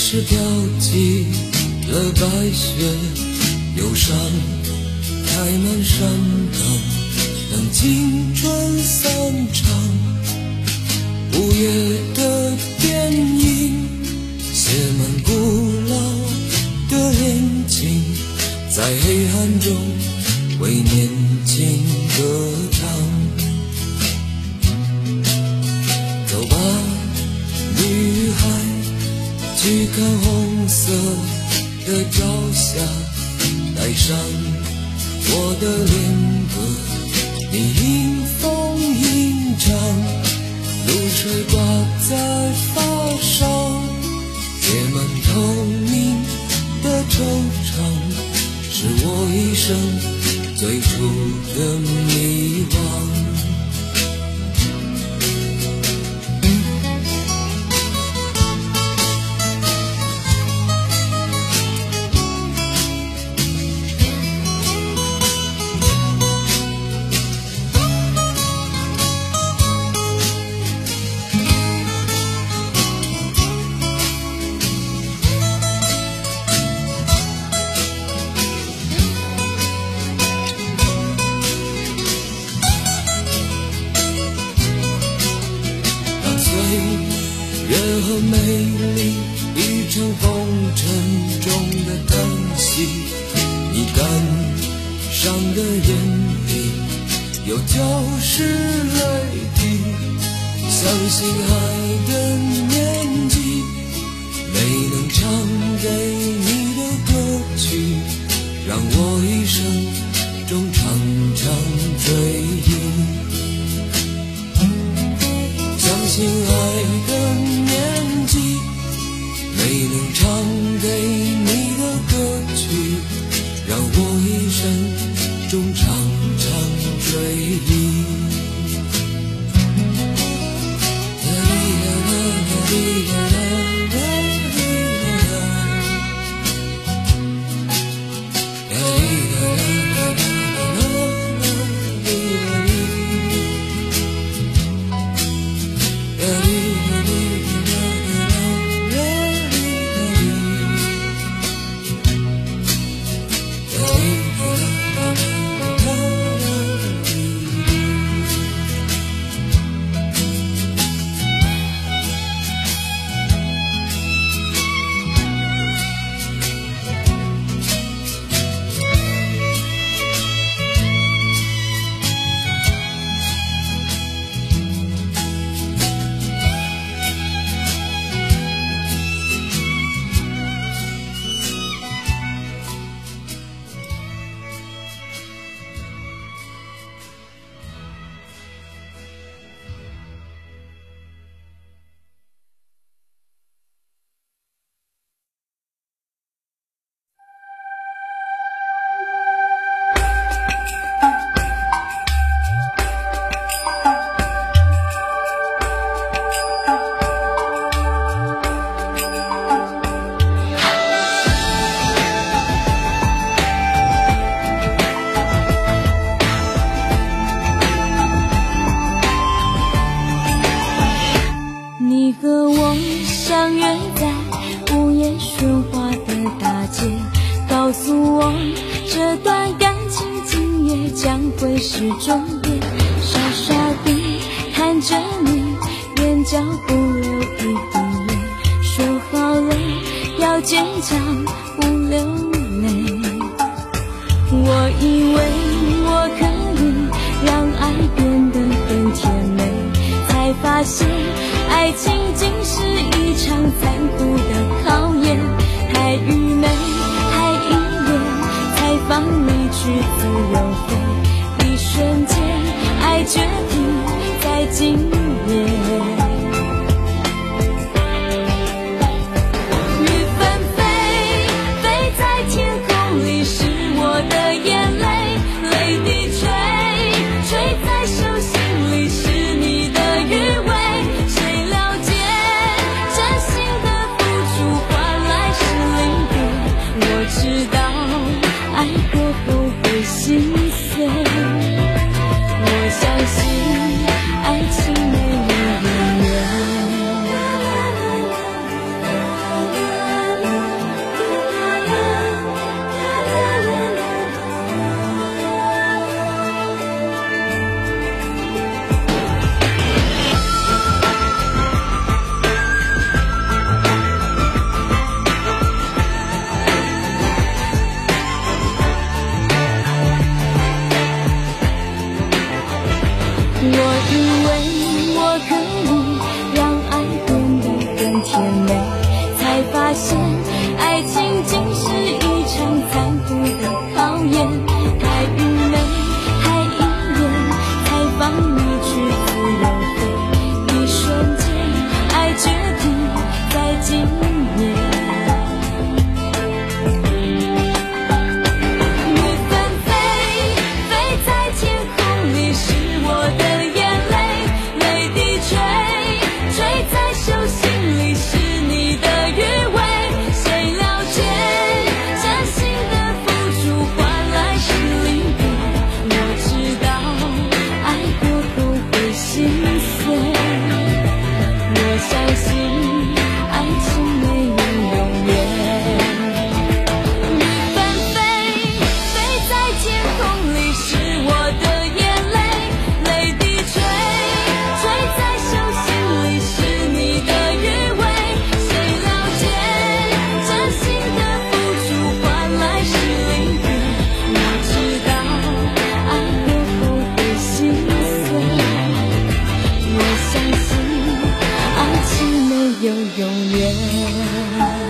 是飘起了白雪，忧伤开满山岗，等青春散场，午夜。看红色的朝霞带上我的恋歌你迎风吟唱露水挂在发梢结满透明的惆怅是我一生最初的迷惘伤的眼里有条湿泪滴相信爱的年纪没能唱给你的歌曲让我一生 querer 是终点傻傻的看着你眼角不流一滴泪说好了要坚强不流泪。我以为今。有永远。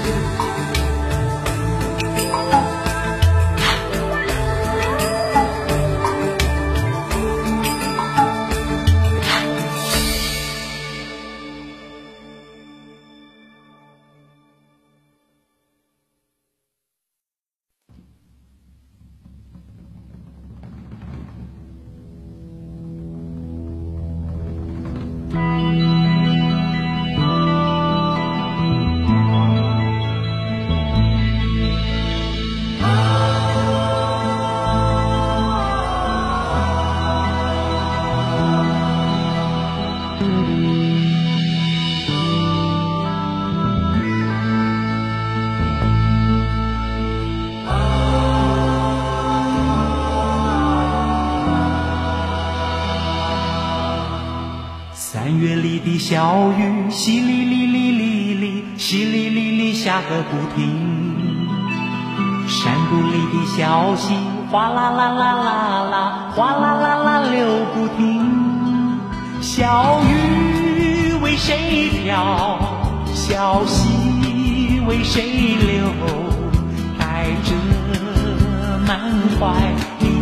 小雨淅沥沥沥沥沥淅沥沥沥下个不停山谷里的小溪哗啦啦啦啦啦哗啦啦啦流不停小雨为谁飘小溪为谁流带着满怀的